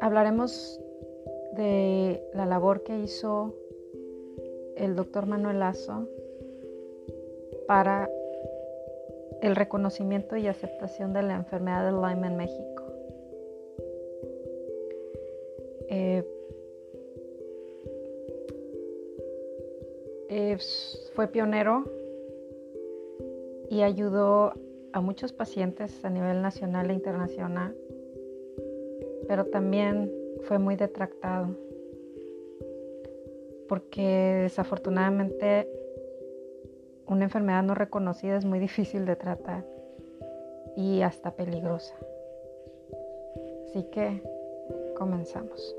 hablaremos de la labor que hizo el doctor Manuel Lazo para el reconocimiento y aceptación de la enfermedad de Lyme en México. Eh, fue pionero y ayudó a muchos pacientes a nivel nacional e internacional, pero también fue muy detractado porque desafortunadamente una enfermedad no reconocida es muy difícil de tratar y hasta peligrosa. Así que comenzamos.